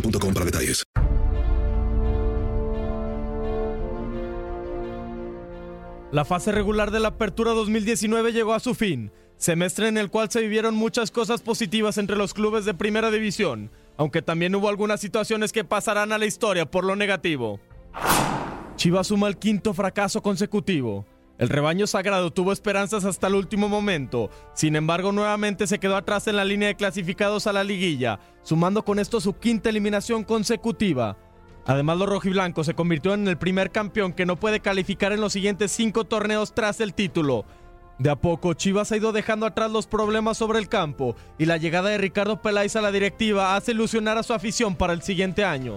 para detalles. La fase regular de la Apertura 2019 llegó a su fin, semestre en el cual se vivieron muchas cosas positivas entre los clubes de primera división, aunque también hubo algunas situaciones que pasarán a la historia por lo negativo. Chivas suma el quinto fracaso consecutivo. El rebaño sagrado tuvo esperanzas hasta el último momento, sin embargo nuevamente se quedó atrás en la línea de clasificados a la liguilla, sumando con esto su quinta eliminación consecutiva. Además los rojiblancos se convirtió en el primer campeón que no puede calificar en los siguientes cinco torneos tras el título. De a poco Chivas ha ido dejando atrás los problemas sobre el campo y la llegada de Ricardo Peláez a la directiva hace ilusionar a su afición para el siguiente año.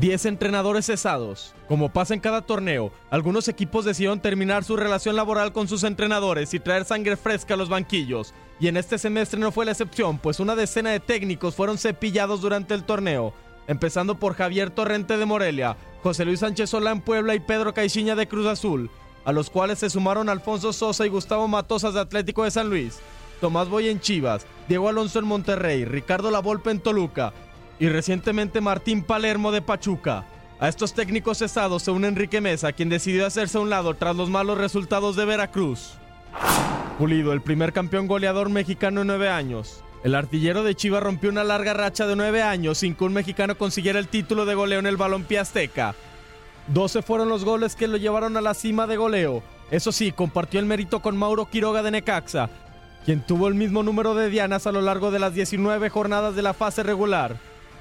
10 entrenadores cesados. Como pasa en cada torneo, algunos equipos decidieron terminar su relación laboral con sus entrenadores y traer sangre fresca a los banquillos. Y en este semestre no fue la excepción, pues una decena de técnicos fueron cepillados durante el torneo, empezando por Javier Torrente de Morelia, José Luis Sánchez Solá en Puebla y Pedro Caixinha de Cruz Azul, a los cuales se sumaron Alfonso Sosa y Gustavo Matosas de Atlético de San Luis, Tomás Boy en Chivas, Diego Alonso en Monterrey, Ricardo Lavolpe en Toluca, y recientemente Martín Palermo de Pachuca. A estos técnicos cesados se une Enrique Mesa, quien decidió hacerse a un lado tras los malos resultados de Veracruz. Pulido, el primer campeón goleador mexicano en nueve años. El artillero de Chivas rompió una larga racha de nueve años sin que un mexicano consiguiera el título de goleo en el balompié azteca. 12 fueron los goles que lo llevaron a la cima de goleo. Eso sí, compartió el mérito con Mauro Quiroga de Necaxa, quien tuvo el mismo número de dianas a lo largo de las 19 jornadas de la fase regular.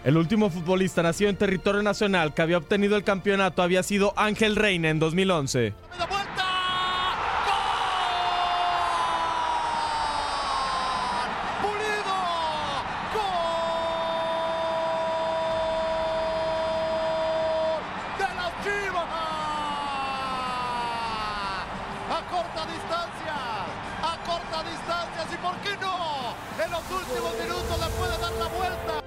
El último futbolista nacido en territorio nacional que había obtenido el campeonato había sido Ángel Reina en 2011. a corta distancia, a corta distancia, y por qué no, en los últimos minutos le puede dar la vuelta.